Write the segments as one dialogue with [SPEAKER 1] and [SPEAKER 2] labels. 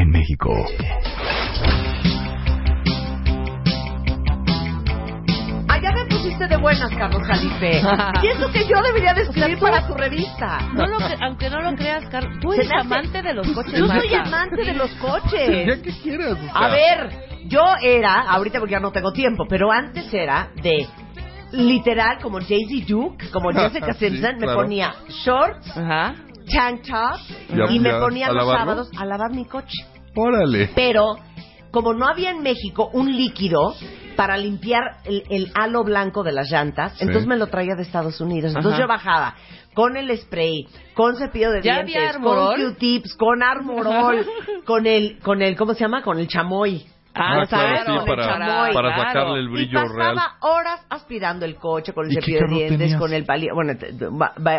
[SPEAKER 1] en México.
[SPEAKER 2] Allá me pusiste de buenas, Carlos Jalife. y es lo que yo debería de escribir para tu revista.
[SPEAKER 3] No lo que- aunque no lo creas, Carlos, tú eres
[SPEAKER 2] me
[SPEAKER 3] amante de los coches.
[SPEAKER 2] Yo soy amante de los coches.
[SPEAKER 4] Ya que quieras. o sea.
[SPEAKER 2] A ver, yo era, ahorita porque ya no tengo tiempo, pero antes era de literal como Daisy Duke, como Jessica
[SPEAKER 4] Sí,
[SPEAKER 2] Simpson, me
[SPEAKER 4] claro.
[SPEAKER 2] ponía shorts,
[SPEAKER 3] Ajá.
[SPEAKER 2] tank top y me ponía
[SPEAKER 4] ¿a
[SPEAKER 2] los
[SPEAKER 4] lavarlo?
[SPEAKER 2] sábados a lavar mi coche.
[SPEAKER 4] Órale.
[SPEAKER 2] Pero como no había en México un líquido para limpiar el, el halo blanco de las llantas,
[SPEAKER 4] Sí.
[SPEAKER 2] entonces me lo traía de Estados Unidos. Entonces
[SPEAKER 3] Ajá.
[SPEAKER 2] yo bajaba con el spray, con cepillo de
[SPEAKER 3] ¿Ya
[SPEAKER 2] dientes,
[SPEAKER 3] había
[SPEAKER 2] con? Q-tips, con Armorol, con el, con el, ¿cómo se llama? Con el chamoy.
[SPEAKER 3] Ah,
[SPEAKER 4] Ah, claro, sí, para,
[SPEAKER 2] chamoy.
[SPEAKER 4] para
[SPEAKER 3] claro.
[SPEAKER 4] sacarle el
[SPEAKER 2] Y
[SPEAKER 4] brillo
[SPEAKER 2] pasaba
[SPEAKER 4] real.
[SPEAKER 2] horas aspirando el coche con el
[SPEAKER 4] ¿Y
[SPEAKER 2] cepillo de dientes,
[SPEAKER 4] tenías?
[SPEAKER 2] con el palillo, bueno,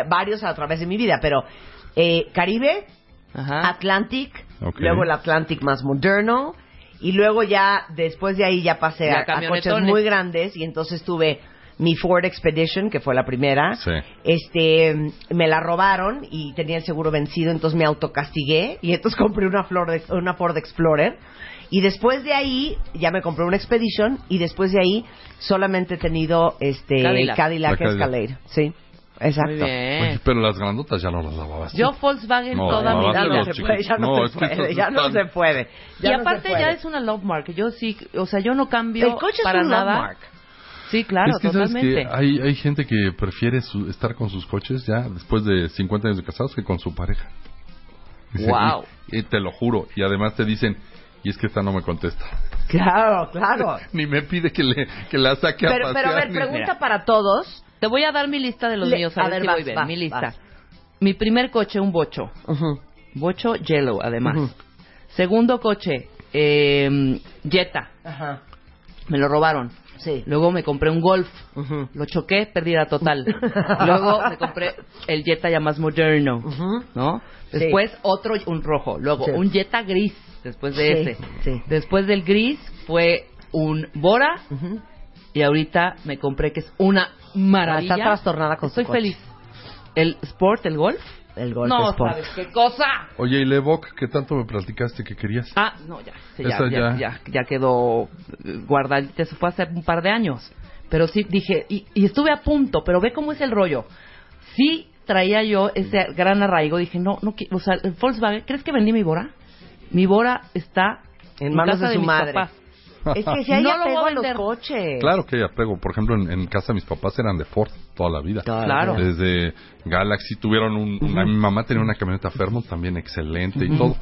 [SPEAKER 2] varios a través de mi vida, pero eh, Caribe,
[SPEAKER 3] Ajá.
[SPEAKER 2] Atlantic, luego el Atlantic más moderno, y luego ya, después de ahí ya pasé
[SPEAKER 3] Ya
[SPEAKER 2] a, a coches muy grandes, y entonces tuve mi Ford Expedition, que fue la primera.
[SPEAKER 4] Sí.
[SPEAKER 2] Este, me la robaron y tenía el seguro vencido, entonces me autocastigué, y entonces compré una, Flor de- una Ford Explorer. Y después de ahí, ya me compré una Expedition, y después de ahí, solamente he tenido este
[SPEAKER 3] Cadillac.
[SPEAKER 2] Cadillac,
[SPEAKER 4] La Cadillac.
[SPEAKER 2] Escalade. Sí, exacto.
[SPEAKER 3] Muy bien.
[SPEAKER 4] Oye, pero las grandotas ya no las lavabas. tú.
[SPEAKER 3] Yo Volkswagen
[SPEAKER 4] No,
[SPEAKER 3] toda mi
[SPEAKER 2] no
[SPEAKER 3] vida.
[SPEAKER 4] los
[SPEAKER 2] se puede, ya no, se puede, ya no se puede.
[SPEAKER 3] Y
[SPEAKER 2] ya
[SPEAKER 3] aparte
[SPEAKER 2] puede.
[SPEAKER 3] ya es una love mark. Yo sí, o sea, yo no cambio
[SPEAKER 2] El coche
[SPEAKER 3] para
[SPEAKER 2] es un
[SPEAKER 3] nada.
[SPEAKER 2] landmark.
[SPEAKER 3] Sí, claro,
[SPEAKER 4] es que sabes
[SPEAKER 3] totalmente.
[SPEAKER 4] que hay, hay gente que prefiere su- estar con sus coches ya después de 50 años de casados que con su pareja. Dice,
[SPEAKER 3] Wow.
[SPEAKER 4] Y, y te lo juro. Y además te dicen, y es que esta no me contesta.
[SPEAKER 2] Claro, claro.
[SPEAKER 4] Ni me pide que, le, que la saque a
[SPEAKER 2] Pero,
[SPEAKER 4] pasear.
[SPEAKER 2] pero a ver,
[SPEAKER 4] ni-
[SPEAKER 2] pregunta para todos.
[SPEAKER 3] Te voy a dar mi lista de los
[SPEAKER 2] Le-
[SPEAKER 3] míos,
[SPEAKER 2] a
[SPEAKER 3] a ver,
[SPEAKER 2] ver,
[SPEAKER 3] si
[SPEAKER 2] vas,
[SPEAKER 3] voy bien.
[SPEAKER 2] vas,
[SPEAKER 3] mi lista.
[SPEAKER 2] vas.
[SPEAKER 3] Mi primer coche, un bocho. Bocho yellow, además. Segundo coche, eh, Jetta.
[SPEAKER 2] Ajá.
[SPEAKER 3] Me lo robaron.
[SPEAKER 2] Sí.
[SPEAKER 3] Luego me compré un Golf. Lo choqué, pérdida total. Luego me compré el Jetta ya más moderno. ¿no?
[SPEAKER 2] Sí.
[SPEAKER 3] Después otro, un rojo. Luego
[SPEAKER 2] Sí.
[SPEAKER 3] un Jetta gris, después de ese. Después del gris fue un Bora y ahorita me compré que es una maravilla.
[SPEAKER 2] Está trastornada con su
[SPEAKER 3] Estoy
[SPEAKER 2] coche.
[SPEAKER 3] feliz. El Sport, el Golf.
[SPEAKER 2] El Golf
[SPEAKER 3] no,
[SPEAKER 2] Sport.
[SPEAKER 3] ¿sabes qué cosa?
[SPEAKER 4] Oye, ¿y Levoc qué tanto me platicaste que querías?
[SPEAKER 3] Ah, no, ya, sí, ya, ya,
[SPEAKER 4] ya.
[SPEAKER 3] ya, ya quedó eh, guardadita, eso fue hace un par de años. Pero sí dije, y, y estuve a punto, pero ve cómo es el rollo. Sí traía yo ese gran arraigo, dije, no, no, o sea, el Volkswagen, ¿crees que vendí mi Bora? Mi Bora está
[SPEAKER 2] En manos
[SPEAKER 3] casa
[SPEAKER 2] de su
[SPEAKER 3] mis
[SPEAKER 2] madre.
[SPEAKER 3] papás.
[SPEAKER 2] Es que si hay
[SPEAKER 3] No lo
[SPEAKER 2] apego
[SPEAKER 3] voy a
[SPEAKER 2] a los coches.
[SPEAKER 4] Claro que hay apego. Por ejemplo, en, en casa mis papás eran de Ford toda la vida.
[SPEAKER 3] Claro.
[SPEAKER 4] Desde Galaxy tuvieron un... una- mi mamá tenía una camioneta Fairmont también excelente y todo.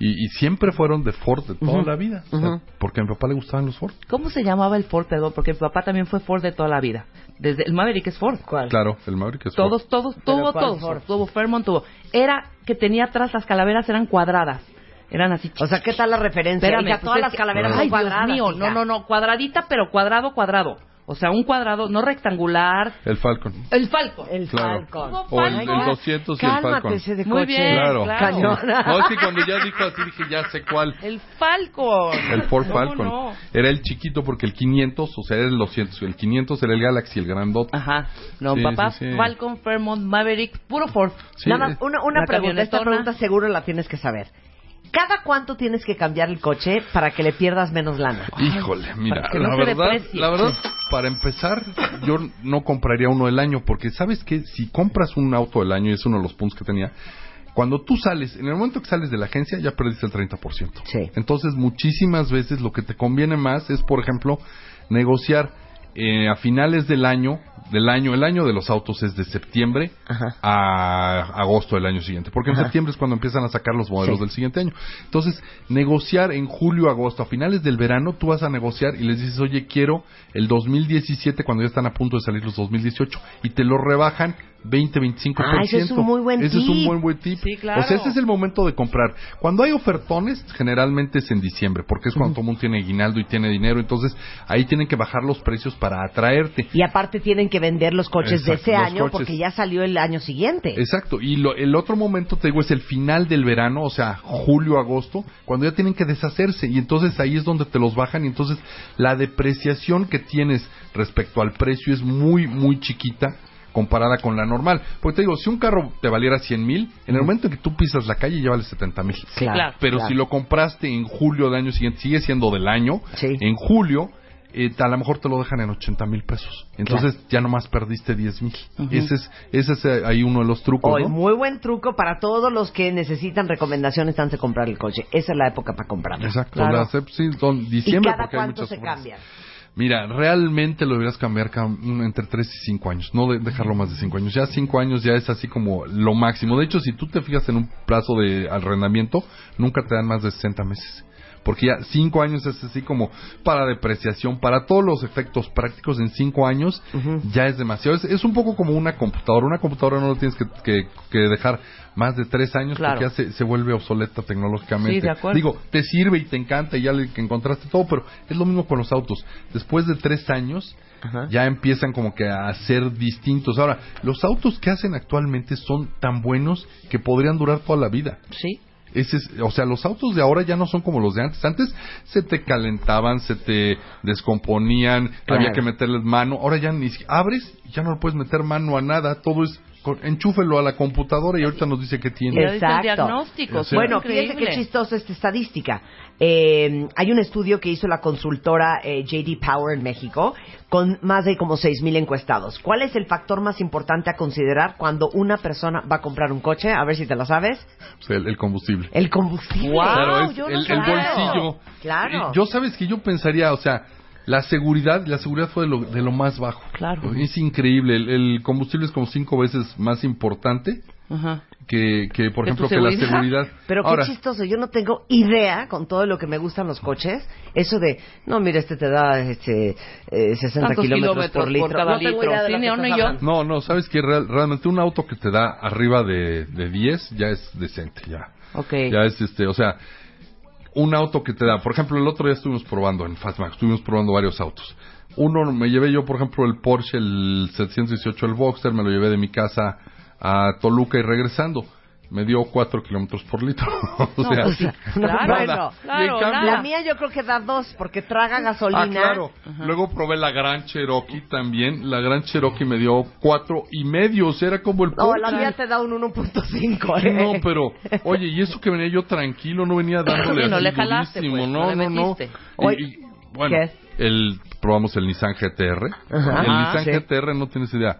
[SPEAKER 4] Y, y siempre fueron de Ford de toda la vida. O sea,
[SPEAKER 2] Ujú.
[SPEAKER 4] Porque a mi papá le gustaban los Ford.
[SPEAKER 3] ¿Cómo se llamaba el Ford, perdón? Porque mi papá también fue Ford de toda la vida. Desde el Maverick es Ford.
[SPEAKER 2] ¿Cuál?
[SPEAKER 4] Claro, el Maverick es Ford.
[SPEAKER 3] Todos, todos,
[SPEAKER 2] ¿Pero
[SPEAKER 3] tuvo todos.
[SPEAKER 2] Ford?
[SPEAKER 3] Tuvo Fairmont, tuvo. Era que tenía atrás las calaveras eran cuadradas. Eran así
[SPEAKER 2] O sea, ¿qué tal la referencia?
[SPEAKER 3] Espérame,
[SPEAKER 2] Hija,
[SPEAKER 3] pues
[SPEAKER 2] todas
[SPEAKER 3] es
[SPEAKER 2] las
[SPEAKER 3] que-
[SPEAKER 2] calaveras
[SPEAKER 3] Ay,
[SPEAKER 2] son cuadradas.
[SPEAKER 3] Dios mío,
[SPEAKER 2] hija.
[SPEAKER 3] no, no, no, cuadradita, pero cuadrado, cuadrado. O sea, un cuadrado, no rectangular.
[SPEAKER 4] El Falcon.
[SPEAKER 3] El Falcon.
[SPEAKER 2] El
[SPEAKER 4] Claro.
[SPEAKER 2] Falcon.
[SPEAKER 3] ¿Cómo
[SPEAKER 4] O el,
[SPEAKER 3] Falcon?
[SPEAKER 4] el 200 y el
[SPEAKER 2] Cálmate
[SPEAKER 4] Falcon.
[SPEAKER 2] ese de
[SPEAKER 3] Muy
[SPEAKER 2] coche.
[SPEAKER 3] bien,
[SPEAKER 4] Claro.
[SPEAKER 3] claro.
[SPEAKER 2] Cañona.
[SPEAKER 4] No, es que cuando ya dijo así dije, ya sé cuál.
[SPEAKER 3] El Falcon.
[SPEAKER 4] El Ford
[SPEAKER 3] ¿Cómo
[SPEAKER 4] Falcon.
[SPEAKER 3] no?
[SPEAKER 4] Era el chiquito porque el 500, o sea, era el 200. El 500 era el Galaxy, el grandote.
[SPEAKER 3] Ajá. No,
[SPEAKER 4] Sí,
[SPEAKER 3] papá,
[SPEAKER 4] sí, sí.
[SPEAKER 3] Falcon, Fairmont, Maverick, puro Ford.
[SPEAKER 4] Sí,
[SPEAKER 2] Nada más, una, una
[SPEAKER 3] La
[SPEAKER 2] pregunta. Esta
[SPEAKER 3] camionetona.
[SPEAKER 2] pregunta seguro la tienes que saber. ¿Cada cuánto tienes que cambiar el coche para que le pierdas menos lana?
[SPEAKER 4] Híjole, mira,
[SPEAKER 3] no
[SPEAKER 4] la verdad, la verdad, para empezar, yo no compraría uno del año, porque sabes que si compras un auto del año, y es uno de los puntos que tenía, Cuando tú sales, en el momento que sales de la agencia, ya perdiste el 30%.
[SPEAKER 2] Sí.
[SPEAKER 4] Entonces, muchísimas veces lo que te conviene más es, por ejemplo, negociar eh, a finales del año, del año, el año de los autos es de septiembre
[SPEAKER 2] Ajá.
[SPEAKER 4] a agosto del año siguiente, porque en
[SPEAKER 2] Ajá.
[SPEAKER 4] septiembre es cuando empiezan a sacar los modelos
[SPEAKER 2] Sí.
[SPEAKER 4] del siguiente año. Entonces, negociar en julio, agosto, a finales del verano, tú vas a negociar y les dices, oye, quiero el 2017 cuando ya están a punto de salir los 2018 y te lo rebajan 20, 25%.
[SPEAKER 2] Ah, ese es un muy buen
[SPEAKER 4] Ese es un
[SPEAKER 2] tip.
[SPEAKER 4] buen, buen tip.
[SPEAKER 3] Sí, claro.
[SPEAKER 4] O sea, ese es el momento de comprar. Cuando hay ofertones, generalmente es en diciembre, porque es cuando todo el mundo tiene aguinaldo y tiene dinero, entonces ahí tienen que bajar los precios para atraerte.
[SPEAKER 2] Y aparte tienen que vender los coches de ese año
[SPEAKER 4] coches.
[SPEAKER 2] porque ya salió el año siguiente.
[SPEAKER 4] Exacto, y lo- el otro momento, te digo, es el final del verano, o sea, julio, agosto, cuando ya tienen que deshacerse, y entonces ahí es donde te los bajan, y entonces la depreciación que tienes respecto al precio es muy, muy chiquita comparada con la normal. Porque te digo, si un carro te valiera 100 mil, en el momento en que tú pisas la calle ya vale 70 mil.
[SPEAKER 3] Claro.
[SPEAKER 4] Pero
[SPEAKER 2] claro.
[SPEAKER 4] si lo compraste en julio del año siguiente, sigue siendo del año,
[SPEAKER 2] Sí.
[SPEAKER 4] en julio, eh, a lo mejor te lo dejan en 80 mil pesos. Entonces ya nomás perdiste 10 mil. Ese es, ese es eh, ahí uno de los trucos,
[SPEAKER 2] Hoy,
[SPEAKER 4] ¿no?
[SPEAKER 2] muy buen truco para todos los que necesitan recomendaciones antes de comprar el coche. Esa es la época para comprarlo.
[SPEAKER 4] Exacto,
[SPEAKER 3] Claro.
[SPEAKER 4] sí son
[SPEAKER 2] ¿Y
[SPEAKER 4] diciembre
[SPEAKER 2] cada
[SPEAKER 4] porque hay
[SPEAKER 2] cuánto
[SPEAKER 4] muchas
[SPEAKER 2] se cambian?
[SPEAKER 4] Mira, realmente lo deberías cambiar ca- mm, entre 3 y 5 años, no de- dejarlo más de 5 años. Ya 5 años ya es así como lo máximo. De hecho, si tú te fijas en un plazo de arrendamiento, nunca te dan más de 60 meses. Porque ya 5 años es así como para depreciación, para todos los efectos prácticos en 5 años ya es demasiado. Es, es un poco como una computadora. Una computadora no lo tienes que, que- que dejar más de 3 años
[SPEAKER 3] Claro.
[SPEAKER 4] porque ya se, se vuelve obsoleta tecnológicamente.
[SPEAKER 3] Sí, de acuerdo.
[SPEAKER 4] Digo, te sirve y te encanta y ya le que encontraste todo, pero es lo mismo con los autos. Después de tres años,
[SPEAKER 2] Ajá.
[SPEAKER 4] ya empiezan como que a ser distintos. Ahora, los autos que hacen actualmente son tan buenos que podrían durar toda la vida.
[SPEAKER 3] Sí.
[SPEAKER 4] Ese es, o sea, los autos de ahora ya no son como los de antes. Antes se te calentaban, se te descomponían,
[SPEAKER 2] Claro.
[SPEAKER 4] había que meterles mano. Ahora ya ni abres ya no le puedes meter mano a nada. Todo es, enchúfelo a la computadora y ahorita nos dice que tiene.
[SPEAKER 2] Exacto.
[SPEAKER 3] diagnóstico.
[SPEAKER 4] Sí.
[SPEAKER 2] Bueno,
[SPEAKER 3] increíble.
[SPEAKER 2] fíjense qué chistosa esta estadística. Eh, hay un estudio que hizo la consultora eh, JD Power en México con más de como 6.000 encuestados. ¿Cuál es el factor más importante a considerar cuando una persona va a comprar un coche? A ver si te lo sabes.
[SPEAKER 4] O sea, el, el combustible.
[SPEAKER 2] El combustible.
[SPEAKER 3] Wow,
[SPEAKER 4] Claro, es
[SPEAKER 2] yo no
[SPEAKER 4] el, bolsillo.
[SPEAKER 2] Claro.
[SPEAKER 4] Yo sabes que yo pensaría, o sea, la seguridad, la seguridad fue de lo, de lo más bajo.
[SPEAKER 3] Claro.
[SPEAKER 4] Es increíble. El, el combustible es como cinco veces más importante
[SPEAKER 3] Ajá.
[SPEAKER 4] que, que por
[SPEAKER 3] ¿Que
[SPEAKER 4] ejemplo, que la
[SPEAKER 3] seguridad?
[SPEAKER 2] Pero qué
[SPEAKER 4] Ahora,
[SPEAKER 2] chistoso, yo no tengo idea con todo lo que me gustan los coches, eso de, no, mira, este te da este, eh, 60
[SPEAKER 3] Tantos
[SPEAKER 2] kilómetros,
[SPEAKER 3] kilómetros
[SPEAKER 2] por litro.
[SPEAKER 3] por cada
[SPEAKER 2] no tengo
[SPEAKER 3] litro.
[SPEAKER 2] idea de
[SPEAKER 3] Sí, yo.
[SPEAKER 4] no, no, sabes que real- realmente un auto que te da arriba de, de 10 ya es decente, ya.
[SPEAKER 3] Ok.
[SPEAKER 4] Ya es este, o sea, un auto que te da, por ejemplo, el otro día estuvimos probando en Fastmax, estuvimos probando varios autos. Uno me llevé yo, por ejemplo, el Porsche, el 718, el Boxster, me lo llevé de mi casa a Toluca y regresando. Me dio 4 kilómetros por litro. o sea,
[SPEAKER 3] pues.
[SPEAKER 2] No,
[SPEAKER 3] Claro,
[SPEAKER 2] bueno.
[SPEAKER 3] claro,
[SPEAKER 4] Y en cambio-
[SPEAKER 3] nada.
[SPEAKER 2] La mía yo creo que da dos, porque traga gasolina.
[SPEAKER 4] Ah, claro. Luego probé la Gran Cherokee también. La Gran Cherokee me dio cuatro y medio. O sea, era como el
[SPEAKER 2] No,
[SPEAKER 4] Porsche.
[SPEAKER 2] la mía te da un 1.5.
[SPEAKER 4] Sí,
[SPEAKER 2] ¿eh?
[SPEAKER 4] No, pero, oye, y eso que venía yo tranquilo, no venía dándole
[SPEAKER 3] Sí, no
[SPEAKER 4] así
[SPEAKER 3] le jalaste, pues,
[SPEAKER 4] no,
[SPEAKER 3] no le
[SPEAKER 4] no, no.
[SPEAKER 3] metiste.
[SPEAKER 4] Y-
[SPEAKER 2] Oye,
[SPEAKER 4] y, bueno,
[SPEAKER 2] ¿qué?
[SPEAKER 4] el, probamos el Nissan GTR.
[SPEAKER 2] Ajá.
[SPEAKER 4] El
[SPEAKER 3] Ajá,
[SPEAKER 4] Nissan
[SPEAKER 2] sí.
[SPEAKER 4] GTR, no tienes idea.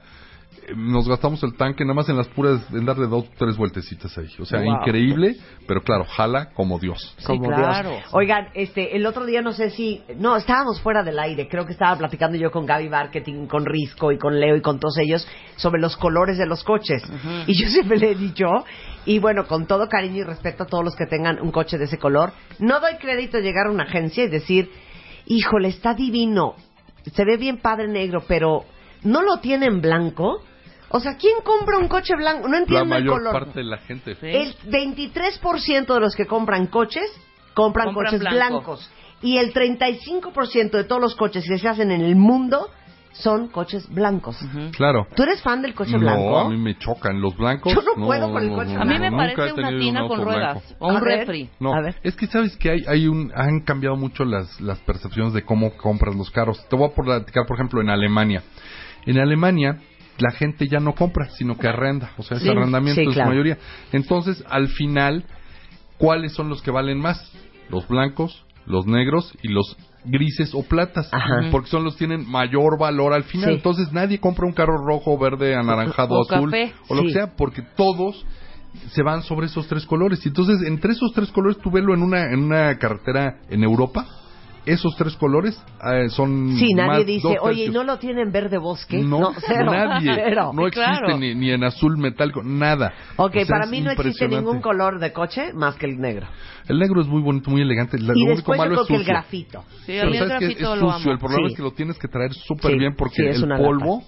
[SPEAKER 4] Nos gastamos el tanque nada más en las puras, en darle dos o tres vueltecitas ahí. O sea,
[SPEAKER 2] Wow.
[SPEAKER 4] increíble, pero claro, jala como Dios.
[SPEAKER 3] Sí,
[SPEAKER 2] Como
[SPEAKER 3] claro.
[SPEAKER 2] Dios. Oigan, este, el otro día no sé si, no, estábamos fuera del aire, creo que estaba platicando yo con Gaby Marketing, con Risco y con Leo y con todos ellos sobre los colores de los coches. Y yo siempre le he dicho, y bueno, con todo cariño y respeto a todos los que tengan un coche de ese color, no doy crédito a llegar a una agencia y decir, híjole, está divino, se ve bien padre negro, pero ¿no lo tiene en blanco? O sea, ¿quién compra un coche blanco? No
[SPEAKER 4] La
[SPEAKER 2] entiendo el
[SPEAKER 4] mayor
[SPEAKER 2] color.
[SPEAKER 4] parte de la gente.
[SPEAKER 3] Sí.
[SPEAKER 2] El 23% de los que compran coches compran,
[SPEAKER 3] Compran
[SPEAKER 2] coches
[SPEAKER 3] blanco.
[SPEAKER 2] blancos. Y el 35% de todos los coches que se hacen en el mundo son coches blancos.
[SPEAKER 4] Claro.
[SPEAKER 2] ¿Tú eres fan del coche
[SPEAKER 4] no,
[SPEAKER 2] blanco?
[SPEAKER 4] a mí me chocan los blancos.
[SPEAKER 2] Yo no puedo con el coche
[SPEAKER 3] A mí me
[SPEAKER 4] nunca
[SPEAKER 3] parece una tina
[SPEAKER 4] un
[SPEAKER 3] con ruedas.
[SPEAKER 4] blanco.
[SPEAKER 3] O un
[SPEAKER 2] A
[SPEAKER 3] refri.
[SPEAKER 4] No,
[SPEAKER 2] A ver.
[SPEAKER 4] es que sabes que hay, hay un, han cambiado mucho las, las percepciones de cómo compras los carros. Te voy a platicar, por ejemplo, en Alemania. En Alemania, la gente ya no compra, sino que arrenda. O sea, es
[SPEAKER 2] Sí,
[SPEAKER 4] arrendamiento
[SPEAKER 2] sí,
[SPEAKER 4] en
[SPEAKER 2] claro.
[SPEAKER 4] su mayoría. Entonces, al final, ¿cuáles son los que valen más? Los blancos, los negros y los grises o platas.
[SPEAKER 2] Ajá.
[SPEAKER 4] Porque son los que tienen mayor valor al final.
[SPEAKER 2] Sí.
[SPEAKER 4] Entonces, nadie compra un carro rojo, verde, anaranjado,
[SPEAKER 3] O
[SPEAKER 4] azul
[SPEAKER 3] café.
[SPEAKER 4] o lo que sea, porque todos se van sobre esos tres colores. Y entonces, entre esos tres colores, tú velo en una, en una carretera en Europa, esos tres colores eh, son
[SPEAKER 2] Sí, nadie
[SPEAKER 4] más
[SPEAKER 2] dice,
[SPEAKER 4] dos
[SPEAKER 2] oye, ¿y
[SPEAKER 4] tercios".
[SPEAKER 2] no lo tienen verde bosque?
[SPEAKER 4] No,
[SPEAKER 2] cero.
[SPEAKER 4] nadie.
[SPEAKER 2] Cero.
[SPEAKER 4] No existe
[SPEAKER 3] claro.
[SPEAKER 4] ni, ni en azul metálico, nada.
[SPEAKER 2] Ok,
[SPEAKER 4] O sea,
[SPEAKER 2] para
[SPEAKER 4] es
[SPEAKER 2] mí no existe ningún color de coche más que el negro.
[SPEAKER 4] El negro es muy bonito, muy elegante. La-
[SPEAKER 2] y
[SPEAKER 4] lo único
[SPEAKER 2] después yo
[SPEAKER 4] malo
[SPEAKER 2] creo
[SPEAKER 4] es
[SPEAKER 2] que el grafito.
[SPEAKER 3] Sí,
[SPEAKER 4] Pero
[SPEAKER 3] el
[SPEAKER 4] sabes que es
[SPEAKER 3] grafito lo
[SPEAKER 4] sucio. El problema
[SPEAKER 2] Sí.
[SPEAKER 4] es que lo tienes que traer súper
[SPEAKER 2] Sí,
[SPEAKER 4] bien porque
[SPEAKER 2] sí, es
[SPEAKER 4] el
[SPEAKER 2] una
[SPEAKER 4] polvo.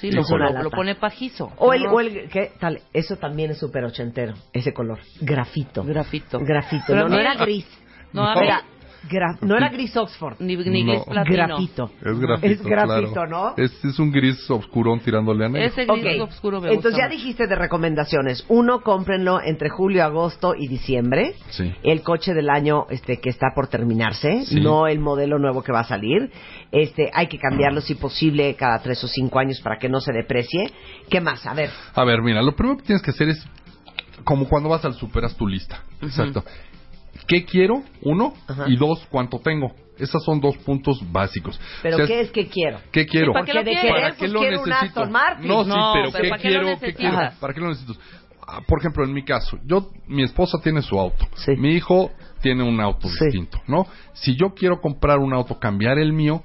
[SPEAKER 3] Sí, lo,
[SPEAKER 2] Es
[SPEAKER 3] lo-
[SPEAKER 2] lata.
[SPEAKER 3] lo pone pajizo.
[SPEAKER 2] O el,
[SPEAKER 3] No,
[SPEAKER 2] o el ¿qué tal? Eso también es súper ochentero, ese color. Grafito.
[SPEAKER 3] Grafito.
[SPEAKER 2] Grafito.
[SPEAKER 3] Pero
[SPEAKER 2] No, no era gris.
[SPEAKER 3] No, mí-
[SPEAKER 2] Era gra- no era gris Oxford.
[SPEAKER 3] Ni, ni
[SPEAKER 4] No.
[SPEAKER 3] gris platino.
[SPEAKER 2] Grafito.
[SPEAKER 4] Es grafito.
[SPEAKER 2] Es grafito,
[SPEAKER 4] claro.
[SPEAKER 2] ¿no?
[SPEAKER 4] Es, es un gris oscurón tirándole a negro.
[SPEAKER 3] Ese gris
[SPEAKER 2] Ok.
[SPEAKER 3] oscuro me
[SPEAKER 2] Entonces
[SPEAKER 3] gusta
[SPEAKER 2] ya dijiste de recomendaciones. Uno, cómprenlo entre julio, agosto y diciembre.
[SPEAKER 4] Sí.
[SPEAKER 2] El coche del año este que está por terminarse,
[SPEAKER 4] Sí.
[SPEAKER 2] no el modelo nuevo que va a salir. Este, hay que cambiarlo si posible cada tres o cinco años para que no se deprecie. ¿Qué más? A ver.
[SPEAKER 4] A ver, mira, lo primero que tienes que hacer es como cuando vas al super, haz tu lista. Exacto. ¿Qué quiero? Uno.
[SPEAKER 2] Ajá.
[SPEAKER 4] Y dos, ¿cuánto tengo? Esos son dos puntos básicos.
[SPEAKER 2] Pero
[SPEAKER 4] O sea,
[SPEAKER 2] ¿qué es que quiero?
[SPEAKER 4] ¿Qué quiero?
[SPEAKER 3] ¿Y para qué lo quieres?
[SPEAKER 2] querer,
[SPEAKER 4] ¿Para qué
[SPEAKER 2] pues
[SPEAKER 4] lo necesito? No, sí,
[SPEAKER 3] No,
[SPEAKER 4] pero,
[SPEAKER 3] pero
[SPEAKER 4] ¿qué
[SPEAKER 3] ¿para qué lo
[SPEAKER 4] quiero? ¿Qué
[SPEAKER 3] necesitas?
[SPEAKER 4] quiero? ¿Para qué lo necesito? Ah, Por ejemplo, en mi caso, yo, mi esposa tiene su auto.
[SPEAKER 2] Sí.
[SPEAKER 4] Mi hijo tiene un auto
[SPEAKER 2] Sí.
[SPEAKER 4] distinto, ¿no? Si yo quiero comprar un auto, cambiar el mío,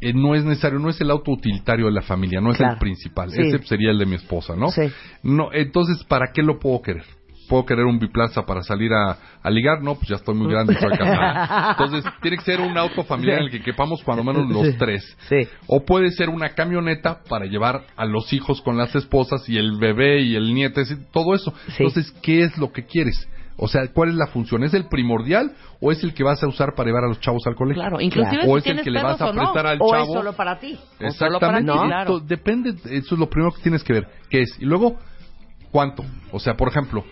[SPEAKER 4] eh, no es necesario, no es el auto utilitario de la familia, no es
[SPEAKER 2] Claro.
[SPEAKER 4] el principal.
[SPEAKER 2] Sí.
[SPEAKER 4] Ese sería el de mi esposa, ¿no?
[SPEAKER 2] Sí.
[SPEAKER 4] No, entonces, ¿para qué lo puedo querer? ¿Puedo querer un biplaza para salir a, a ligar? No, pues ya estoy muy grande, soy casada. Entonces, tiene que ser un auto familiar en el que quepamos cuando menos los
[SPEAKER 2] Sí.
[SPEAKER 4] tres.
[SPEAKER 2] Sí.
[SPEAKER 4] O puede ser una camioneta para llevar a los hijos con las esposas y el bebé y el nieto, todo eso.
[SPEAKER 2] Sí.
[SPEAKER 4] Entonces, ¿qué es lo que quieres? O sea, ¿cuál es la función? ¿Es el primordial o es el que vas a usar para llevar a los chavos al colegio?
[SPEAKER 3] Claro, inclusive
[SPEAKER 4] O
[SPEAKER 3] si
[SPEAKER 4] es el que le vas a
[SPEAKER 3] o no.
[SPEAKER 4] prestar al
[SPEAKER 2] O
[SPEAKER 4] chavo.
[SPEAKER 2] es solo para ti.
[SPEAKER 3] O solo para
[SPEAKER 4] Exactamente.
[SPEAKER 3] ti, claro.
[SPEAKER 4] Depende, eso es lo primero que tienes que ver, qué es. Y luego, ¿cuánto? O sea, por ejemplo,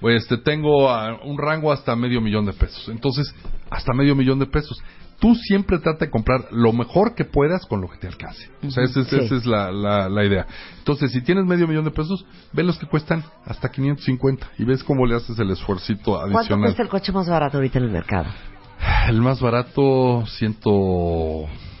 [SPEAKER 4] pues te tengo un rango hasta medio millón de pesos. Entonces, hasta medio millón de pesos. Tú siempre trata de comprar lo mejor que puedas con lo que te alcance. O sea, esa es,
[SPEAKER 2] Sí.
[SPEAKER 4] esa es la, la, la idea. Entonces, si tienes medio millón de pesos, ve los que cuestan hasta 550 y ves cómo le haces el esfuercito
[SPEAKER 2] ¿Cuánto
[SPEAKER 4] adicional.
[SPEAKER 2] cuesta el coche más barato ahorita en el mercado?
[SPEAKER 4] El más barato, ciento...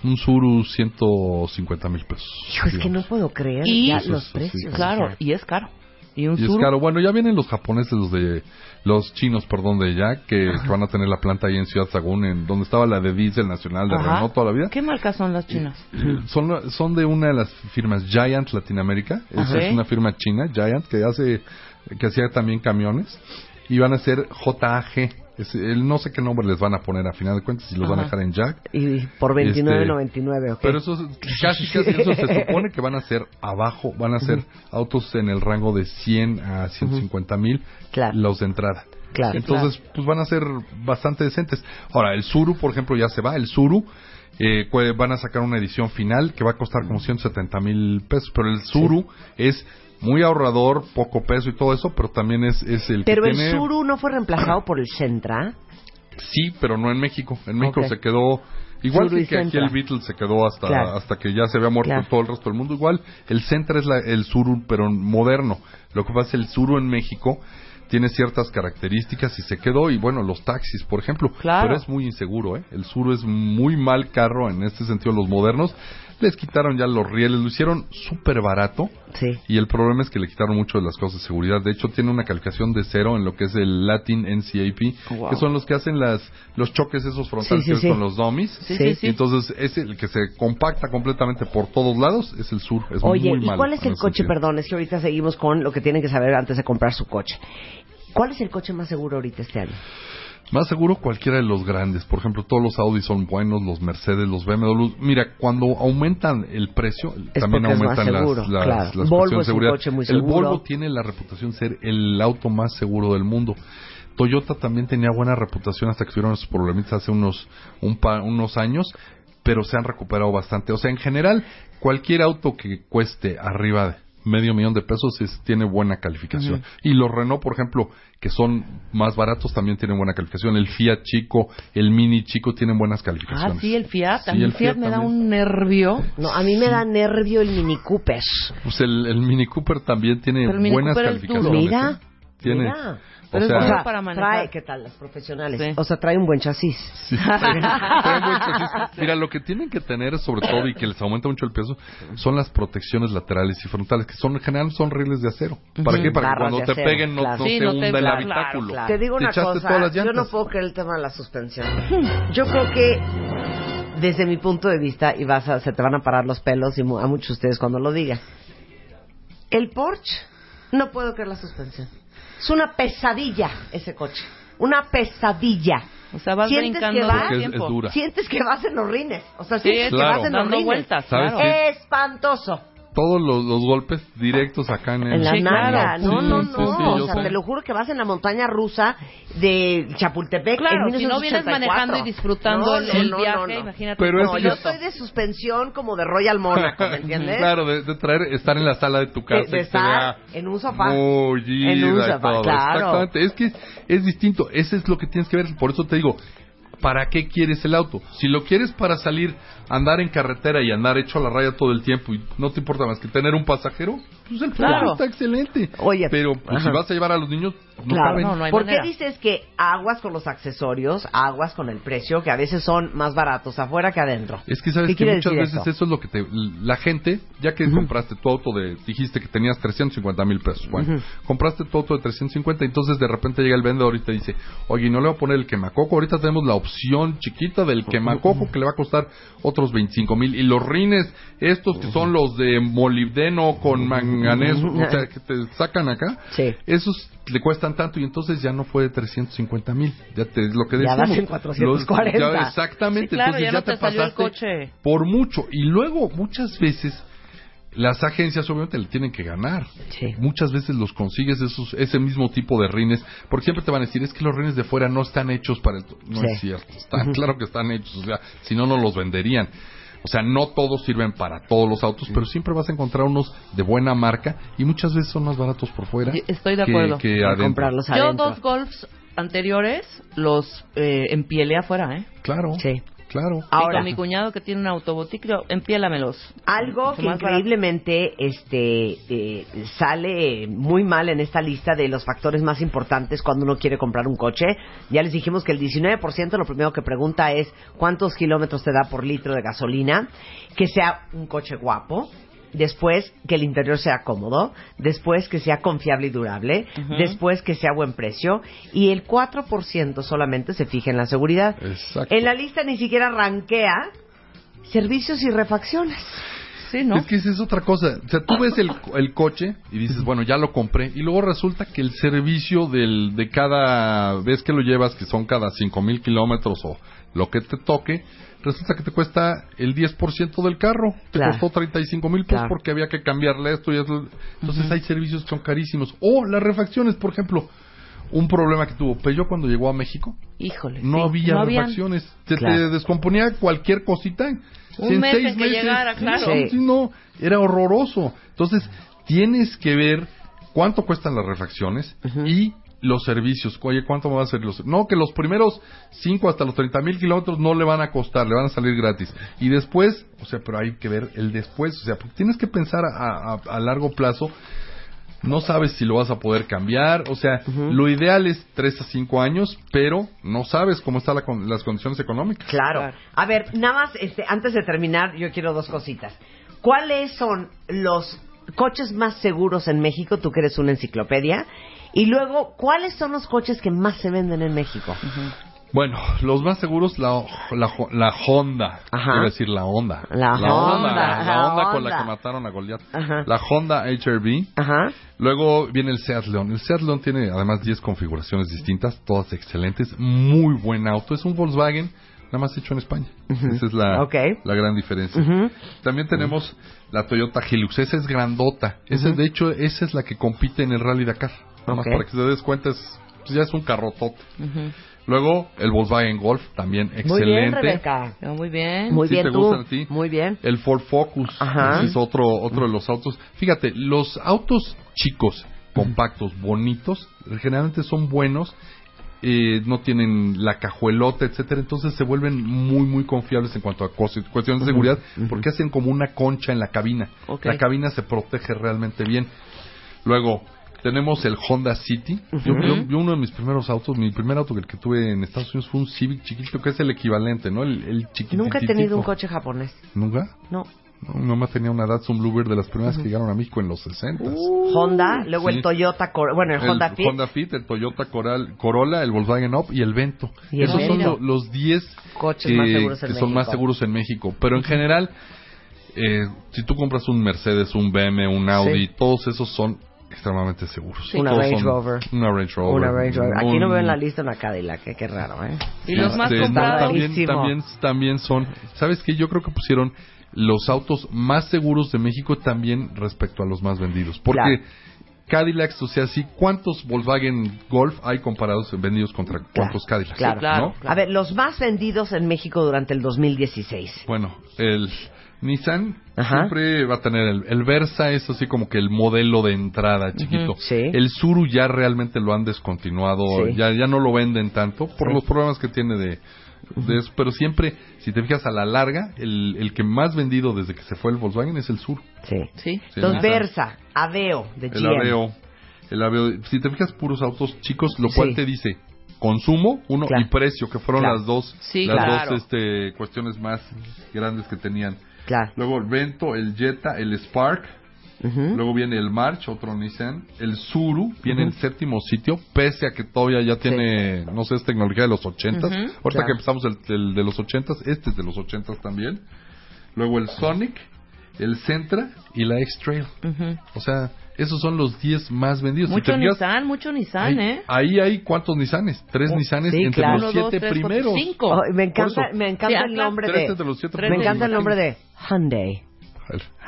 [SPEAKER 4] Un Suru, 150 mil pesos.
[SPEAKER 2] Hijo, es que no puedo creer
[SPEAKER 3] Y-
[SPEAKER 2] ya los
[SPEAKER 4] sí,
[SPEAKER 2] precios.
[SPEAKER 3] Claro,
[SPEAKER 2] o sea.
[SPEAKER 3] y es caro. Y un
[SPEAKER 4] Y es caro. Bueno, ya vienen los japoneses, los de los chinos, perdón, de ya, que, que van a tener la planta ahí en Ciudad Sagún, en donde estaba la de Diesel Nacional de. Renault toda la vida.
[SPEAKER 3] ¿Qué marcas son las chinas?
[SPEAKER 4] Son, son de una de las firmas Giant Latinoamérica. Es,
[SPEAKER 3] Ajá.
[SPEAKER 4] es una firma china, Giant, que hace que hacía también camiones. Y van a ser JAG. Es, el, no sé qué nombre les van a poner a final de cuentas, si los van a
[SPEAKER 3] Ajá.
[SPEAKER 4] dejar en Jack.
[SPEAKER 2] Y por 29.99, ¿ok?
[SPEAKER 4] Pero eso casi, casi eso se supone que van a ser abajo, van a ser autos en el rango de 100 a 150 mil
[SPEAKER 2] Claro.
[SPEAKER 4] los de entrada.
[SPEAKER 2] Claro.
[SPEAKER 4] Entonces, pues van a ser bastante decentes. Ahora, el Suru, por ejemplo, ya se va. El Suru eh, van a sacar una edición final que va a costar como 170 mil pesos. Pero el Suru es muy ahorrador, poco peso y todo eso, pero también es, es el
[SPEAKER 2] Pero
[SPEAKER 4] que
[SPEAKER 2] el
[SPEAKER 4] tiene...
[SPEAKER 2] Suru no fue reemplazado por el Sentra.
[SPEAKER 4] Sí, pero no en México. En México se quedó igual
[SPEAKER 2] Suru
[SPEAKER 4] que aquí el Beetle se quedó hasta
[SPEAKER 2] Claro.
[SPEAKER 4] hasta que ya se había muerto
[SPEAKER 2] Claro.
[SPEAKER 4] todo el resto del mundo. Igual el Sentra es la- el Suru pero moderno. Lo que pasa es que el Suru en México tiene ciertas características y se quedó y bueno los taxis por ejemplo
[SPEAKER 3] Claro.
[SPEAKER 4] pero es muy inseguro ¿eh? el Suru es muy mal carro en este sentido los modernos les quitaron ya los rieles lo hicieron súper barato
[SPEAKER 2] Sí.
[SPEAKER 4] y el problema es que le quitaron mucho de las cosas de seguridad. De hecho, tiene una calificación de cero en lo que es el Latin NCAP,
[SPEAKER 3] Wow.
[SPEAKER 4] que son los que hacen las los choques esos frontales
[SPEAKER 2] Sí, sí,
[SPEAKER 4] con los dummies.
[SPEAKER 3] Sí,
[SPEAKER 4] entonces, es el que se compacta completamente por todos lados, es el sur. Es
[SPEAKER 2] Oye,
[SPEAKER 4] muy
[SPEAKER 2] ¿y
[SPEAKER 4] malo
[SPEAKER 2] cuál es el coche?
[SPEAKER 4] sentido.
[SPEAKER 2] Perdón, es que ahorita seguimos con lo que tienen que saber antes de comprar su coche. ¿Cuál es el coche más seguro ahorita este año?
[SPEAKER 4] Más seguro cualquiera de los grandes. Por ejemplo, todos los Audi son buenos, los Mercedes, los BMW. Mira, cuando aumentan el precio,
[SPEAKER 2] Es
[SPEAKER 4] también aumentan las,
[SPEAKER 2] seguro,
[SPEAKER 4] las,
[SPEAKER 2] claro.
[SPEAKER 4] las
[SPEAKER 2] Volvo
[SPEAKER 4] de
[SPEAKER 2] es un
[SPEAKER 4] seguridad.
[SPEAKER 2] coche muy
[SPEAKER 4] el. Volvo tiene la reputación de ser el auto más seguro del mundo. Toyota también tenía buena reputación hasta que tuvieron esos problemitas hace unos, un pa- unos años, pero se han recuperado bastante. O sea, en general, cualquier auto que cueste arriba de medio millón de pesos es- tiene buena calificación. Y los Renault, por ejemplo, que son más baratos, también tienen buena calificación. El Fiat chico, el Mini chico tienen buenas
[SPEAKER 3] Ah,
[SPEAKER 4] calificaciones.
[SPEAKER 3] sí, el Fiat.
[SPEAKER 4] Sí,
[SPEAKER 3] a mí
[SPEAKER 4] el
[SPEAKER 3] Fiat, me da un nervio.
[SPEAKER 2] No, a mí me da nervio el Mini Cooper.
[SPEAKER 4] Pues el, el Mini Cooper también tiene
[SPEAKER 3] Pero el Mini
[SPEAKER 4] buenas
[SPEAKER 3] Cooper es
[SPEAKER 4] calificaciones.
[SPEAKER 2] duro. Mira.
[SPEAKER 4] ¿eh? Tiene,
[SPEAKER 2] Mira.
[SPEAKER 4] o
[SPEAKER 3] Pero es
[SPEAKER 4] sea,
[SPEAKER 3] bueno para manejar.
[SPEAKER 2] trae, ¿qué tal? Las profesionales.
[SPEAKER 3] Sí.
[SPEAKER 2] O sea, trae un buen chasis.
[SPEAKER 4] Sí, trae- trae buen chasis. Mira, lo que tienen que tener sobre todo y que les aumenta mucho el peso son las protecciones laterales y frontales, que son en general son rieles de acero. ¿Para qué? Para que
[SPEAKER 2] Barras
[SPEAKER 4] cuando
[SPEAKER 2] de
[SPEAKER 4] te
[SPEAKER 2] acero,
[SPEAKER 4] peguen no,
[SPEAKER 2] claro.
[SPEAKER 4] no
[SPEAKER 3] Sí, no te-
[SPEAKER 4] hunda el
[SPEAKER 3] claro,
[SPEAKER 4] habitáculo.
[SPEAKER 3] claro.
[SPEAKER 2] Te digo
[SPEAKER 4] Te
[SPEAKER 2] una
[SPEAKER 4] echaste
[SPEAKER 2] cosa,
[SPEAKER 4] todas las
[SPEAKER 2] yo no puedo creer el tema de la suspensión. Yo creo que desde mi punto de vista, y vas a, se te van a parar los pelos y a muchos de ustedes cuando lo diga, el Porsche, no puedo creer la suspensión. Es una pesadilla ese coche. Una pesadilla.
[SPEAKER 3] O sea, vas
[SPEAKER 2] ¿Sientes
[SPEAKER 3] brincando
[SPEAKER 2] que vas?
[SPEAKER 4] es-
[SPEAKER 3] tiempo.
[SPEAKER 4] es dura.
[SPEAKER 2] Sientes que vas en los rines. O sea,
[SPEAKER 3] Sí,
[SPEAKER 2] sientes que
[SPEAKER 4] claro.
[SPEAKER 2] vas en los
[SPEAKER 3] dando
[SPEAKER 2] rines.
[SPEAKER 3] vueltas,
[SPEAKER 4] ¿Sabes
[SPEAKER 3] claro.
[SPEAKER 4] qué?
[SPEAKER 2] Espantoso.
[SPEAKER 4] Todos los, los golpes directos acá en el...
[SPEAKER 2] En la
[SPEAKER 3] Sí, claro.
[SPEAKER 2] No,
[SPEAKER 4] Sí,
[SPEAKER 2] no,
[SPEAKER 4] sí,
[SPEAKER 2] no.
[SPEAKER 4] sí,
[SPEAKER 2] o sea,
[SPEAKER 4] sé.
[SPEAKER 2] te lo juro que vas en la montaña rusa de Chapultepec
[SPEAKER 3] Claro,
[SPEAKER 2] en
[SPEAKER 3] si no vienes
[SPEAKER 2] 1984.
[SPEAKER 3] manejando y disfrutando
[SPEAKER 2] No,
[SPEAKER 3] el,
[SPEAKER 2] no,
[SPEAKER 3] el
[SPEAKER 2] no,
[SPEAKER 3] viaje,
[SPEAKER 2] no, no.
[SPEAKER 3] imagínate.
[SPEAKER 4] Pero
[SPEAKER 2] No, yo estoy de suspensión como de Royal Mónaco, ¿me entiendes?
[SPEAKER 4] claro, de, de traer, estar en la sala de tu casa
[SPEAKER 2] De, de estar en un sofá.
[SPEAKER 4] mullida
[SPEAKER 2] En un sofá, claro.
[SPEAKER 4] Exactamente. Es que es, es distinto. Ese es lo que tienes que ver. Por eso te digo, ¿para qué quieres el auto? Si lo quieres para salir, andar en carretera y andar hecho a la raya todo el tiempo y no te importa más que tener un pasajero, pues el
[SPEAKER 3] Claro.
[SPEAKER 4] Está excelente.
[SPEAKER 2] Oye,
[SPEAKER 4] pero pues, si vas a llevar a los niños, no
[SPEAKER 2] Claro,
[SPEAKER 4] caben.
[SPEAKER 3] no, no hay
[SPEAKER 2] ¿Por
[SPEAKER 3] manera.
[SPEAKER 2] qué dices que aguas con los accesorios, aguas con el precio, que a veces son más baratos afuera que adentro?
[SPEAKER 4] Es que sabes
[SPEAKER 2] ¿Qué
[SPEAKER 4] que muchas veces
[SPEAKER 2] esto?
[SPEAKER 4] eso es lo que te... La gente, ya que compraste tu auto de... Dijiste que tenías 350 mil pesos. Bueno, compraste tu auto de 350, entonces de repente llega el vendedor y te dice, oye, no le voy a poner el quemacoco, ahorita tenemos la opción chiquita del quemacoco que le va a costar otros 25 mil. Y los rines, estos que son los de molibdeno con manganeso, o sea, que te sacan acá,
[SPEAKER 2] Sí.
[SPEAKER 4] esos le cuestan tanto y entonces ya no fue de 350 mil. Ya te, es lo que
[SPEAKER 2] Ya
[SPEAKER 4] decimos.
[SPEAKER 2] vas en 440.
[SPEAKER 4] Los- ya exactamente.
[SPEAKER 3] Sí, claro,
[SPEAKER 4] entonces
[SPEAKER 3] ya
[SPEAKER 4] ya
[SPEAKER 3] no te
[SPEAKER 4] te
[SPEAKER 3] salió el
[SPEAKER 4] pasaste
[SPEAKER 3] coche.
[SPEAKER 4] por mucho. Y luego, muchas veces, las agencias obviamente le tienen que ganar.
[SPEAKER 2] Sí.
[SPEAKER 4] Muchas veces los consigues esos, ese mismo tipo de rines, porque siempre te van a decir, es que los rines de fuera no están hechos para el... No
[SPEAKER 2] Sí.
[SPEAKER 4] es cierto, están, claro que están hechos, o sea, si no, no los venderían. O sea, no todos sirven para todos los autos, pero siempre vas a encontrar unos de buena marca y muchas veces son más baratos por fuera.
[SPEAKER 3] Sí, estoy de
[SPEAKER 4] que-
[SPEAKER 3] acuerdo.
[SPEAKER 4] que adentro.
[SPEAKER 2] comprarlos
[SPEAKER 3] Yo dos golfs anteriores los eh, empielé afuera, ¿eh?
[SPEAKER 4] Claro,
[SPEAKER 2] Sí.
[SPEAKER 4] Claro.
[SPEAKER 3] y
[SPEAKER 2] Ahora,
[SPEAKER 3] con mi cuñado que tiene un autobotic, empiélamelos.
[SPEAKER 2] Algo que increíblemente este, eh, sale muy mal en esta lista de los factores más importantes cuando uno quiere comprar un coche. Ya les dijimos que el 19% lo primero que pregunta es cuántos kilómetros te da por litro de gasolina, que sea un coche guapo. Después, que el interior sea cómodo. Después, que sea confiable y durable. Después, que sea buen precio. Y el 4% solamente se fija en la seguridad.
[SPEAKER 4] Exacto.
[SPEAKER 2] En la lista ni siquiera ranquea servicios y refacciones.
[SPEAKER 3] Sí, ¿no?
[SPEAKER 4] Es que esa es otra cosa. O sea, tú ves el, el coche y dices, bueno, ya lo compré. Y luego resulta que el servicio del, de cada vez que lo llevas, que son cada cinco mil kilómetros o lo que te toque, resulta que te cuesta el 10% del carro. Te
[SPEAKER 2] Claro.
[SPEAKER 4] costó 35 mil pesos
[SPEAKER 2] Claro.
[SPEAKER 4] porque había que cambiarle esto y eso. Entonces hay servicios que son carísimos. O las refacciones, por ejemplo. Un problema que tuvo Peugeot cuando llegó a México.
[SPEAKER 3] Híjole.
[SPEAKER 4] No
[SPEAKER 3] sí,
[SPEAKER 4] había
[SPEAKER 3] no habían.
[SPEAKER 4] refacciones. Se
[SPEAKER 2] Claro.
[SPEAKER 4] te descomponía cualquier cosita.
[SPEAKER 3] Un
[SPEAKER 4] en
[SPEAKER 3] mes
[SPEAKER 4] seis
[SPEAKER 3] en que
[SPEAKER 4] meses-
[SPEAKER 3] llegara, claro.
[SPEAKER 2] Sí.
[SPEAKER 4] Sí, no, era horroroso. Entonces, tienes que ver cuánto cuestan las refacciones y los servicios. Oye, ¿cuánto me va a hacer los No, que los primeros 5 hasta los 30 mil kilómetros no le van a costar, le van a salir gratis. Y después, o sea, pero hay que ver el después. O sea, porque tienes que pensar a, a- a largo plazo. No sabes si lo vas a poder cambiar. O sea, lo ideal es 3 a 5 años, pero no sabes cómo están las condiciones económicas.
[SPEAKER 2] Claro.
[SPEAKER 3] Claro.
[SPEAKER 2] A ver, nada más, este, antes de terminar, yo quiero dos cositas. ¿Cuáles son los coches más seguros en México? Tú que eres una enciclopedia. Y luego, ¿cuáles son los coches que más se venden en México?
[SPEAKER 4] Bueno, los más seguros, la, la, la Honda.
[SPEAKER 2] Ajá.
[SPEAKER 4] Quiero decir la Honda.
[SPEAKER 2] La Honda,
[SPEAKER 4] La,
[SPEAKER 2] la
[SPEAKER 4] Honda con la que mataron a Goliath.
[SPEAKER 2] Ajá.
[SPEAKER 4] La Honda HRV.
[SPEAKER 2] Ajá.
[SPEAKER 4] Luego viene el Seat León. El Seat León tiene además 10 configuraciones distintas, todas excelentes. Muy buen auto. Es un Volkswagen, nada más hecho en España. Esa es la, la gran diferencia. También tenemos la Toyota Hilux. Esa es grandota. Esa, de hecho, esa es la que compite en el Rally Dakar. Nada más para que se des cuenta, es, pues ya es un carrotote. Luego el Volkswagen Golf, también excelente.
[SPEAKER 2] Muy bien, Rebeca.
[SPEAKER 3] Muy bien.
[SPEAKER 2] Muy
[SPEAKER 4] ¿Sí
[SPEAKER 2] bien
[SPEAKER 4] te
[SPEAKER 2] tú.
[SPEAKER 4] gustan a ti?
[SPEAKER 2] Muy bien.
[SPEAKER 4] El Ford Focus,
[SPEAKER 2] Ajá.
[SPEAKER 4] es otro, otro de los autos. Fíjate, los autos chicos, compactos, bonitos, generalmente son buenos, eh, no tienen la cajuelota, etcétera, entonces se vuelven muy, muy confiables en cuanto a cuestiones de seguridad, porque hacen como una concha en la cabina. La cabina se protege realmente bien. Luego, Tenemos el Honda City. yo, yo- yo uno de mis primeros autos, mi primer auto el que tuve en Estados Unidos fue un Civic chiquito, que es el equivalente, ¿no? El, el chiquitito.
[SPEAKER 2] Nunca he tenido un coche japonés.
[SPEAKER 4] ¿Nunca?
[SPEAKER 2] No.
[SPEAKER 4] No, mi mamá tenía una Datsun Bluebird de las primeras que llegaron a México en los 60.
[SPEAKER 2] Honda, luego
[SPEAKER 4] Sí.
[SPEAKER 2] el Toyota, Cor- bueno, el, Honda Fit.
[SPEAKER 4] Honda Fit, el Toyota Coral- Corolla, el Volkswagen Up y el Vento.
[SPEAKER 2] Y el
[SPEAKER 4] Esos son lo- los 10
[SPEAKER 2] Coches más seguros en
[SPEAKER 4] que son más
[SPEAKER 2] México.
[SPEAKER 4] seguros en México. Pero en general, eh, si tú compras un Mercedes, un BM, un Audi,
[SPEAKER 2] Sí.
[SPEAKER 4] todos esos son extremadamente seguros.
[SPEAKER 2] Una Range
[SPEAKER 4] son-
[SPEAKER 2] Rover.
[SPEAKER 4] Una Range Rover.
[SPEAKER 2] Una Range Rover. Aquí no veo en la lista una Cadillac, eh, qué raro, ¿eh?
[SPEAKER 3] Y los más
[SPEAKER 4] este, no,
[SPEAKER 3] comprados.
[SPEAKER 4] también,
[SPEAKER 2] Rarísimo.
[SPEAKER 4] también, también son. ¿Sabes qué? Yo creo que pusieron los autos más seguros de México también respecto a los más vendidos. Porque
[SPEAKER 2] Claro.
[SPEAKER 4] Cadillacs, o sea, sí, ¿cuántos Volkswagen Golf hay comparados vendidos contra cuántos Cadillacs?
[SPEAKER 2] Claro.
[SPEAKER 3] claro.
[SPEAKER 4] ¿no?
[SPEAKER 2] A ver, los más vendidos en México durante el 2016.
[SPEAKER 4] Bueno, el Nissan
[SPEAKER 2] Ajá.
[SPEAKER 4] siempre va a tener el, el Versa, es así como que el modelo de entrada chiquito.
[SPEAKER 2] sí.
[SPEAKER 4] El Suru ya realmente lo han descontinuado,
[SPEAKER 2] Sí.
[SPEAKER 4] ya, ya no lo venden tanto por
[SPEAKER 2] Sí.
[SPEAKER 4] los problemas que tiene de, de eso, pero siempre, si te fijas a la larga, el, el que más vendido desde que se fue el Volkswagen es el Sur.
[SPEAKER 2] Sí.
[SPEAKER 3] Sí.
[SPEAKER 2] Entonces. Versa, Aveo, de
[SPEAKER 4] El
[SPEAKER 2] GM.
[SPEAKER 4] Aveo, el Aveo, si te fijas puros autos chicos, lo cual
[SPEAKER 2] Sí.
[SPEAKER 4] te dice consumo, uno,
[SPEAKER 2] Claro.
[SPEAKER 4] y precio, que fueron
[SPEAKER 2] Claro.
[SPEAKER 4] las dos,
[SPEAKER 3] Sí,
[SPEAKER 4] las
[SPEAKER 3] claro.
[SPEAKER 4] dos este, cuestiones más grandes que tenían.
[SPEAKER 2] Claro.
[SPEAKER 4] Luego el Vento, el Jetta, el Spark. Luego viene el March, otro Nissan. El Suru viene en séptimo sitio, pese a que todavía ya tiene, no sé, es tecnología de los ochentas.
[SPEAKER 3] Ujú.
[SPEAKER 4] Ahorita
[SPEAKER 2] Claro.
[SPEAKER 4] que empezamos el, el de los ochentas, este es de los ochentas también. Luego el Sonic, el Sentra y la X-Trail. O sea, esos son los 10 más vendidos. Si
[SPEAKER 3] Mucho
[SPEAKER 4] fijas,
[SPEAKER 3] Nissan, mucho Nissan,
[SPEAKER 4] ahí,
[SPEAKER 3] ¿eh?
[SPEAKER 4] ahí hay cuántos Nissanes, tres
[SPEAKER 2] Oh,
[SPEAKER 4] Nissanes
[SPEAKER 2] sí,
[SPEAKER 4] entre
[SPEAKER 2] claro.
[SPEAKER 4] los
[SPEAKER 3] Uno, dos,
[SPEAKER 4] siete
[SPEAKER 3] tres, cuatro,
[SPEAKER 4] primeros.
[SPEAKER 3] cinco.
[SPEAKER 2] Ay, me encanta, me encanta
[SPEAKER 3] Sí,
[SPEAKER 2] el nombre
[SPEAKER 4] Tres
[SPEAKER 2] de...
[SPEAKER 4] de los siete
[SPEAKER 3] Tres
[SPEAKER 2] Me encanta el nombre de Hyundai.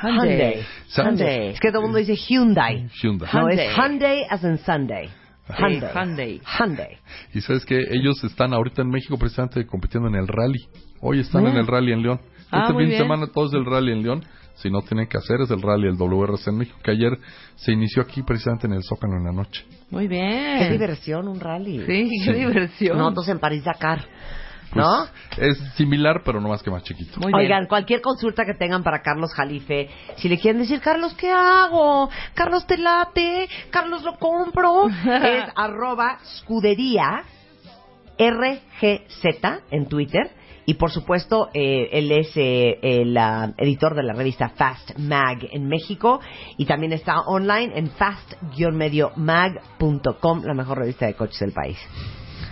[SPEAKER 2] Hyundai. Hyundai. Es que todo el mundo dice Hyundai.
[SPEAKER 4] Hyundai.
[SPEAKER 2] No, es
[SPEAKER 3] Hyundai.
[SPEAKER 2] As in Sunday. Hyundai.
[SPEAKER 3] Hyundai.
[SPEAKER 2] Hyundai.
[SPEAKER 4] Y sabes que ellos están ahorita en México precisamente compitiendo en el rally. Hoy están en el rally en León.
[SPEAKER 3] Ah,
[SPEAKER 4] este
[SPEAKER 3] muy
[SPEAKER 4] fin de semana todo es el rally en León. Si no tienen que hacer es el rally, el WRC en México, que ayer se inició aquí precisamente en el Zócalo en la noche.
[SPEAKER 3] Muy bien.
[SPEAKER 2] Qué diversión, un rally.
[SPEAKER 3] Sí, qué diversión.
[SPEAKER 2] Nosotros en París-Dakar.
[SPEAKER 4] Pues,
[SPEAKER 2] ¿No?
[SPEAKER 4] Es similar, pero no más que más chiquito.
[SPEAKER 3] Muy bien.
[SPEAKER 2] Oigan, cualquier consulta que tengan para Carlos Jalife, si le quieren decir, Carlos, ¿qué hago? Carlos, te late. Carlos, lo compro. es arroba escudería RGZ en Twitter. Y por supuesto, eh, él es eh, el ah, editor de la revista Fast Mag en México. Y también está online en fast-mag.com, la mejor revista de coches del país.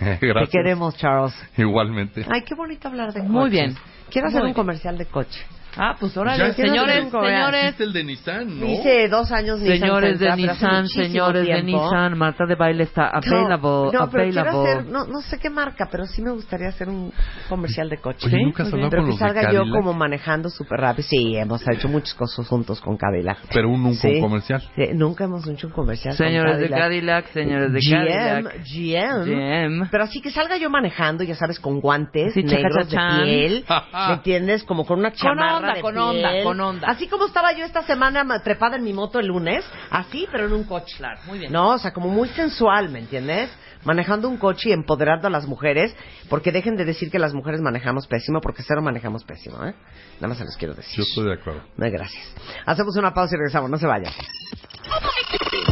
[SPEAKER 4] Gracias.
[SPEAKER 2] Te queremos, Charles.
[SPEAKER 4] Igualmente.
[SPEAKER 2] Ay, qué bonito hablar de coches.
[SPEAKER 3] Muy bien.
[SPEAKER 2] Quiero hacer
[SPEAKER 3] Muy
[SPEAKER 2] un
[SPEAKER 3] bien.
[SPEAKER 2] comercial de coche.
[SPEAKER 3] Ah, pues órale, señores,
[SPEAKER 2] el-
[SPEAKER 3] señores.
[SPEAKER 4] El de Nissan, ¿no?
[SPEAKER 2] Hice dos años Nissan
[SPEAKER 3] Señores de
[SPEAKER 2] Sentra, pero hace
[SPEAKER 3] Nissan, señores de
[SPEAKER 2] tiempo.
[SPEAKER 3] Nissan, Marta de Baile está
[SPEAKER 2] No,
[SPEAKER 3] available,
[SPEAKER 2] no, pero quiero
[SPEAKER 3] available.
[SPEAKER 2] hacer, no, no sé qué marca, pero sí me gustaría hacer un comercial de coche.
[SPEAKER 4] Oye,
[SPEAKER 3] Sí,
[SPEAKER 4] ¿nunca
[SPEAKER 3] bien.
[SPEAKER 4] hablado
[SPEAKER 2] Pero
[SPEAKER 4] con
[SPEAKER 2] que
[SPEAKER 4] los de
[SPEAKER 2] salga yo
[SPEAKER 4] Cadillac?
[SPEAKER 2] como manejando súper rápido. Sí, hemos hecho muchas cosas juntos con Cadillac.
[SPEAKER 4] Pero un, nunca
[SPEAKER 2] Sí.
[SPEAKER 4] un comercial.
[SPEAKER 2] Sí, nunca hemos hecho un comercial con
[SPEAKER 3] Señores de
[SPEAKER 2] Cadillac.
[SPEAKER 3] Cadillac, señores de
[SPEAKER 2] GM,
[SPEAKER 3] Cadillac.
[SPEAKER 2] GM.
[SPEAKER 3] GM.
[SPEAKER 2] Pero así que salga yo manejando, ya sabes, con guantes
[SPEAKER 3] Sí,
[SPEAKER 2] negros de piel, ¿me entiendes? Como con una chamarra
[SPEAKER 3] onda,
[SPEAKER 2] de
[SPEAKER 3] con
[SPEAKER 2] piel.
[SPEAKER 3] onda, con onda.
[SPEAKER 2] Así como estaba yo esta semana ma- trepada en mi moto el lunes, así, pero en un coche.
[SPEAKER 3] Claro, muy bien.
[SPEAKER 2] No, o sea, como muy sensual, ¿me entiendes? Manejando un coche y empoderando a las mujeres, porque dejen de decir que las mujeres manejamos pésimo, porque cero manejamos pésimo, ¿eh? Nada más se los quiero decir.
[SPEAKER 4] Yo estoy de acuerdo.
[SPEAKER 2] No, gracias. Hacemos una pausa y regresamos, no se vayan.